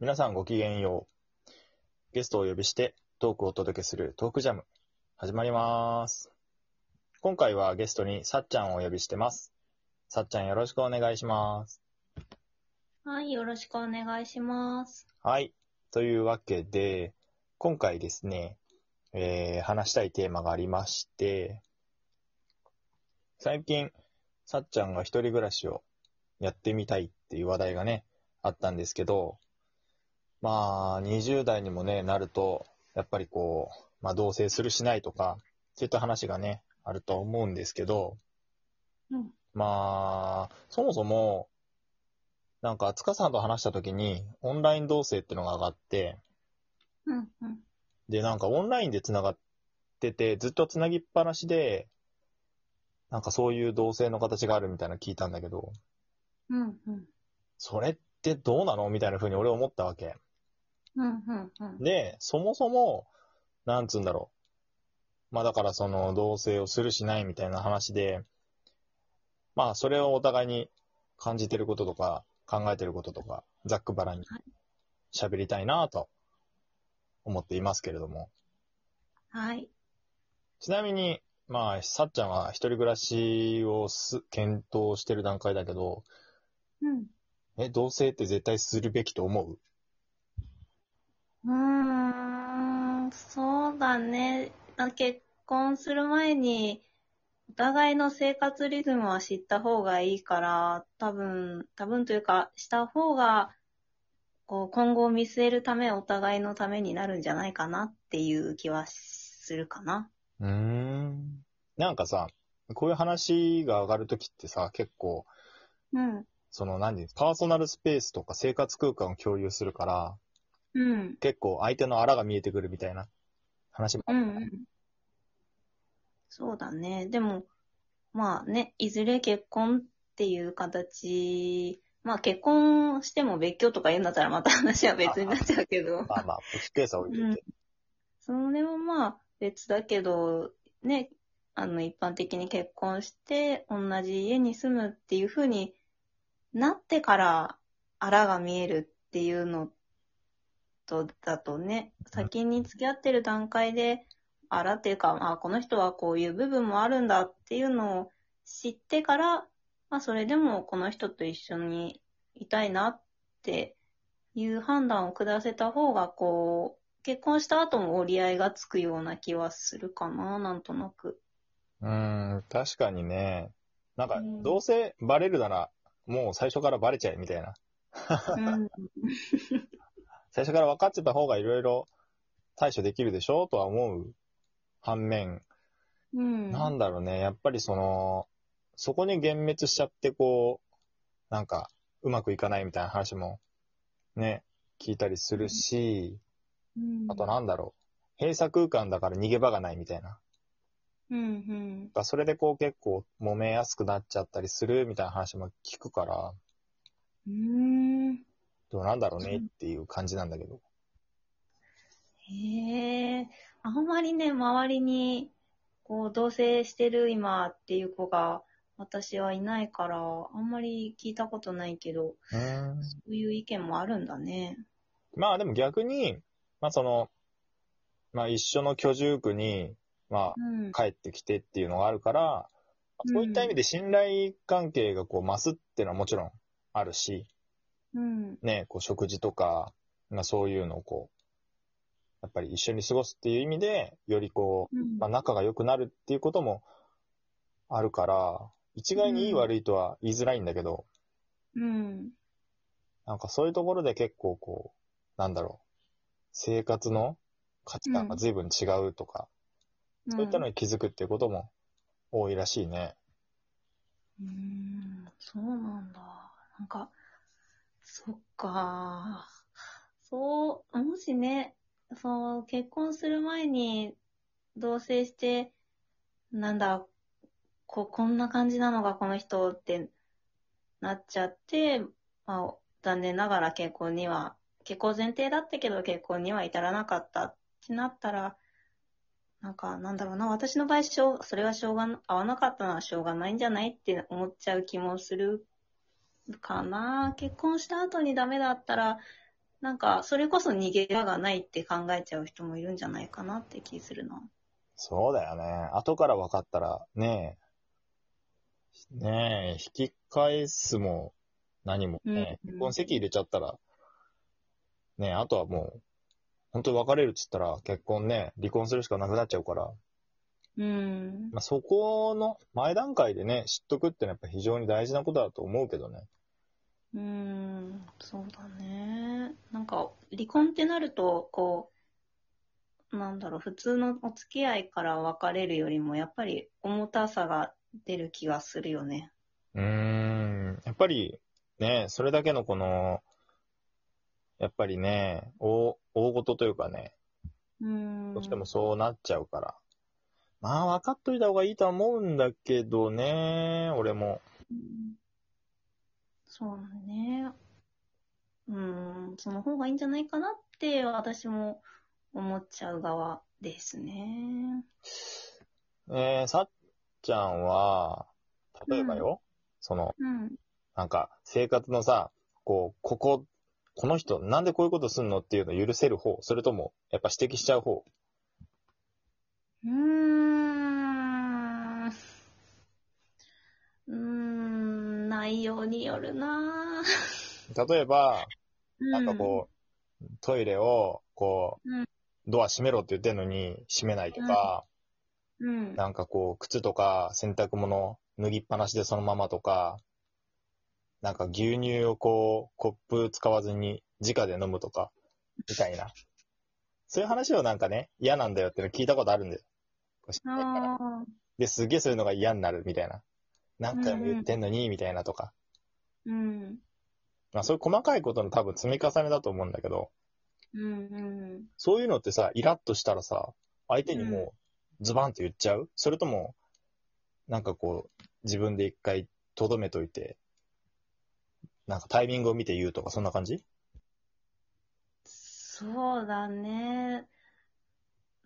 皆さんごきげんよう。ゲストをお呼びしてトークをお届けするトークジャム、始まります。今回はゲストにさっちゃんをお呼びしてます。さっちゃんよろしくお願いします。はい、よろしくお願いします。はい。というわけで、今回ですね、えー、話したいテーマがありまして、最近、さっちゃんが一人暮らしをやってみたいっていう話題がね、あったんですけど、まあ、20代にもね、なると、やっぱりこう、まあ、同棲するしないとか、そういった話がね、あると思うんですけど、うん。まあ、そもそも、なんか、塚さんと話したときに、オンライン同棲ってのが上がって、うん、うん。で、なんかオンラインで繋がってて、ずっと繋ぎっぱなしで、なんかそういう同棲の形があるみたいなの聞いたんだけど、うん、うん。それってどうなの？みたいな風に俺思ったわけ。うん、うん、うん。で、そもそも、なんつうんだろう。まあだからその同棲をするしないみたいな話で、まあそれをお互いに感じてることとか考えてることとか、ざっくばらんにはい喋りたいなと思っていますけれども。はい。ちなみに、まあ、さっちゃんは一人暮らしをす検討してる段階だけど、うん。え、同棲って絶対するべきと思う？うーん、そうだね。あ結婚する前に、お互いの生活リズムは知った方がいいから、多分、多分というか、した方が、こう、今後を見据えるため、お互いのためになるんじゃないかなっていう気はするかな。うーん。なんかさ、こういう話が上がるときってさ、結構、うん。その、何パーソナルスペースとか生活空間を共有するから、うん。結構相手のあらが見えてくるみたいな話もある。うんうん。そうだね。でも、まあね、いずれ結婚っていう形、まあ結婚しても別居とか言うんだったらまた話は別になっちゃうけど、まあまあ、プチケースは置いといて。それはまあ別だけど、ね、あの一般的に結婚して同じ家に住むっていう風になってからあらが見えるっていうのとだとね、先に付き合ってる段階で、あらっていうか、まあこの人はこういう部分もあるんだっていうのを知ってから、まあそれでもこの人と一緒にいたいなっていう判断を下せた方が、こう、結婚した後も折り合いがつくような気はするかな、なんとなく。うーん、確かにね。なんかう、んどうせバレるなら、もう最初からバレちゃえ、みたいな。うん。最初から分かってた方がいろいろ対処できるでしょとは思う反面、うん。なんだろうね、やっぱりその、そこに幻滅しちゃってこう、なんか、うまくいかないみたいな話も、ね、聞いたりするし、うんあとなんだろう、閉鎖空間だから逃げ場がないみたいな。うん、うん。がそれでこう結構揉めやすくなっちゃったりするみたいな話も聞くから、うーん。どうなんだろうねっていう感じなんだけど。へえ。あんまりね、周りに、こう、同棲してる今っていう子が、私はいないから、あんまり聞いたことないけど、うーんそういう意見もあるんだね。まあでも逆に、まあその、まあ一緒の居住区に、まうんあ。帰ってきてっていうのがあるから、うんそういった意味で信頼関係がこう増すっていうのはもちろんあるし、うん。ね、こう食事とか、まあそういうのをこう、やっぱり一緒に過ごすっていう意味で、よりこう、うんまあ仲が良くなるっていうこともあるから、一概にいいうん悪いとは言いづらいんだけど、うん。なんかそういうところで結構こう、なんだろう、生活の価値観が随分違うとか、そういったのに気づくっていうことも多いらしいね。うーん、そうなんだ。なんか、そっか。そう、もしね、そう、結婚する前に同棲して、なんだ、こ、こんな感じなのがこの人ってなっちゃって、まあ、残念ながら結婚には、結婚前提だったけど結婚には至らなかったってなったら、なんか、なんだろうな、私の場合、しょう、それはしょうが、合わなかったのはしょうがないんじゃないって思っちゃう気もするかな。結婚した後にダメだったら、なんか、それこそ逃げ場がないって考えちゃう人もいるんじゃないかなって気するな。そうだよね。後から分かったら、ねえ、ねえ、引き返すも何もね、うん結婚籍入れちゃったら、ねえ、あとはもう、本当に別れるっつったら結婚ね、離婚するしかなくなっちゃうから、うん。まあ、そこの前段階でね、知っとくってのはやっぱ非常に大事なことだと思うけどね。うん、そうだね。なんか、離婚ってなると、こう、なんだろう、普通のお付き合いから別れるよりも、やっぱり重たさが出る気がするよね。うーん、やっぱりね、それだけのこの、やっぱりね、大、大事というかね、うん。どうしてもそうなっちゃうから。まあ、分かっといた方がいいとは思うんだけどね、俺も。うんそうだね。うん、その方がいいんじゃないかなって私も思っちゃう側ですね。えー、さっちゃんは、例えばよ、その、うん。なんか、生活のさ、こう、ここ、この人、なんでこういうことすんのっていうのを許せる方それとも、やっぱ指摘しちゃう方？うーん。うーん、内容によるなぁ。例えば、ななんかこう、トイレを、こう、うんドア閉めろって言ってんのに閉めないとか、うん。うん。なんかこう、靴とか洗濯物脱ぎっぱなしでそのままとか、なんか牛乳をこう、コップ使わずに直で飲むとか、みたいな。そういう話をなんかね、嫌なんだよっての聞いたことあるんだよ。で、すげえそういうのが嫌になるみたいな。何回も言ってんのに、みたいなとか。うん。まあそういう細かいことの多分積み重ねだと思うんだけど、うんうん。そういうのってさ、イラッとしたらさ、相手にもうズバンと言っちゃう？それとも、なんかこう、自分で一回留めといて、なんかタイミングを見て言うとか、そんな感じ？そうだね。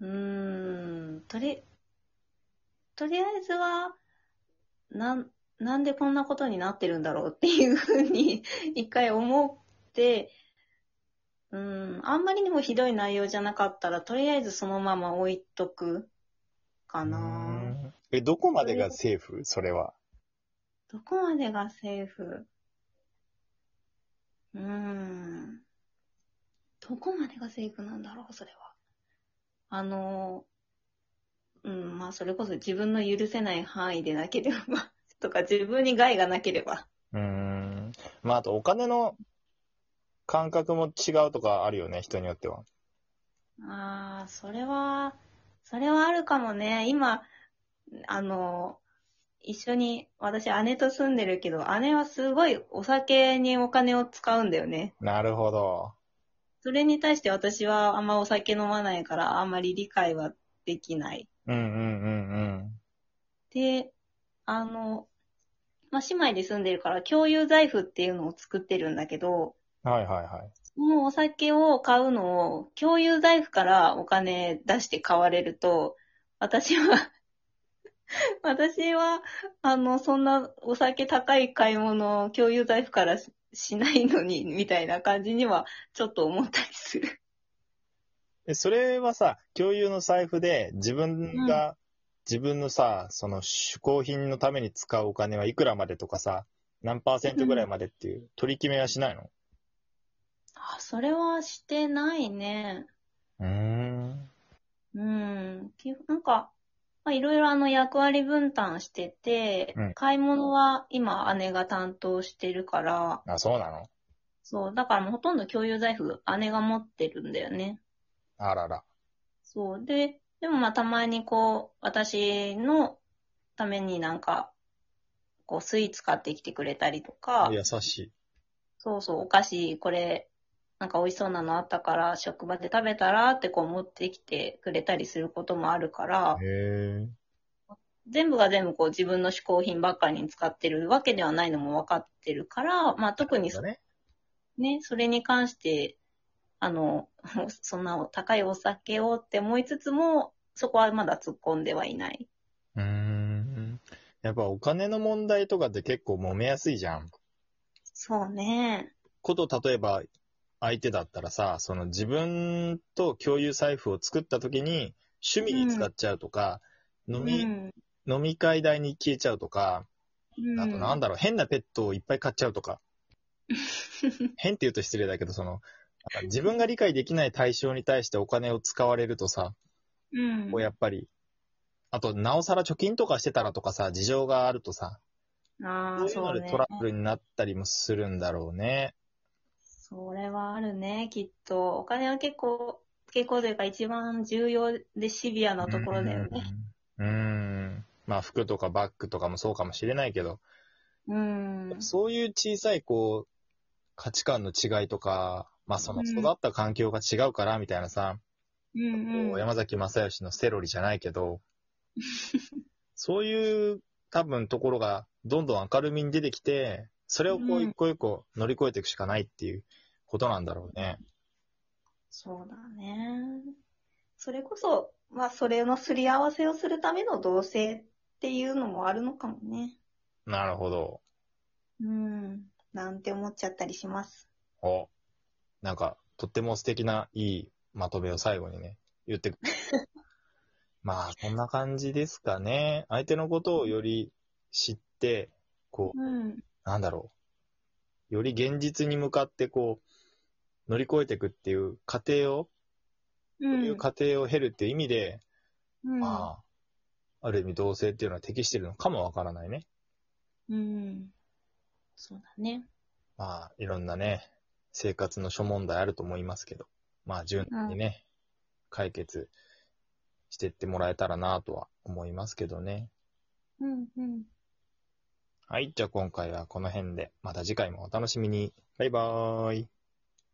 うーん。とり、とりあえずは、なん、なんでこんなことになってるんだろうっていうふうに 一回思って、うん、あんまりにもひどい内容じゃなかったら、とりあえずそのまま置いとくかな。んえ、どこまでがセーフ？それは。どこまでがセーフ？うーん。どこまでがセーフなんだろう、それは。あの、うん、まあ、それこそ自分の許せない範囲でなければ、とか自分に害がなければ。うーん。まあ、あとお金の感覚も違うとかあるよね、人によっては。ああ、それは、それはあるかもね。今、あの、一緒に、私姉と住んでるけど、姉はすごいお酒にお金を使うんだよね。なるほど。それに対して私はあんまお酒飲まないから、あんまり理解はできない。うんうんうんで、あの、まあ、姉妹で住んでるから共有財布っていうのを作ってるんだけど、うん。はいはいはい。そのお酒を買うのを共有財布からお金出して買われると、私は、私は、あの、そんなお酒高い買い物を共有財布からししないのに、みたいな感じにはちょっと思ったりする。え、それはさ、共有の財布で自分が、自分のさ、その嗜好品のために使うお金はいくらまでとかさ、何パーセントぐらいまでっていう取り決めはしないの？あ、それはしてないね。うーん。うん。きなんか、まあ、いろいろあの役割分担してて、うん買い物は今姉が担当してるから、あ、そうなの？そう、だからもうほとんど共有財布姉が持ってるんだよね。あらら。そう。で、でもまあたまにこう、私のためになんか、こうスイーツ買ってきてくれたりとか、優しい。そうそう、お菓子これ、なんか美味しそうなのあったから、職場で食べたらってこう持ってきてくれたりすることもあるから、へえ。全部が全部こう自分の嗜好品ばっかりに使ってるわけではないのも分かってるから、まあ特にそ,、ね。ね、それに関して、あの、そんな高いお酒をって思いつつも、そこはまだ突っ込んではいない。うーん。やっぱお金の問題とかって結構揉めやすいじゃん。そうね。こと、例えば、相手だったらさ、その自分と共有財布を作った時に趣味に使っちゃうとか、飲み、うん。飲み会代に消えちゃうとか、うんあとなんだろう、変なペットをいっぱい飼っちゃうとか。変って言うと失礼だけど、その、自分が理解できない対象に対してお金を使われるとさ、うん。こうやっぱり、あと、なおさら貯金とかしてたらとかさ、事情があるとさ、ああ、そういト。ラブルになったりもするんだろうね。それはあるね、きっと。お金は結構、結構というか一番重要でシビアなところだよね。うん。うん。まあ、服とかバッグとかもそうかもしれないけど、うん。そういう小さい、こう、価値観の違いとか、まあ、そのうん育った環境が違うから、みたいなさ、うんうん。山崎正義のセロリじゃないけど、そういう多分ところがどんどん明るみに出てきて、それをこううん一個一個乗り越えていくしかないっていうことなんだろうね。そうだね。それこそ、まあ、それのすり合わせをするための同棲っていうのもあるのかもね。なるほど。うん。なんて思っちゃったりします。お、なんか、とっても素敵ないいまとめを最後にね、言ってく まあ、そんな感じですかね。相手のことをより知って、こう、うん。なんだろう。より現実に向かってこう、乗り越えていくっていう過程を、う。そういうん過程を経るっていう意味で、うん。まあ、ある意味同性っていうのは適してるのかもわからないね。うん。そうだね。まあ、いろんなね、生活の諸問題あると思いますけど、まあ、順にね、解決してってもらえたらなとは思いますけどね。うんうん。はい、じゃあ今回はこの辺で、また次回もお楽しみに。バイバーイ。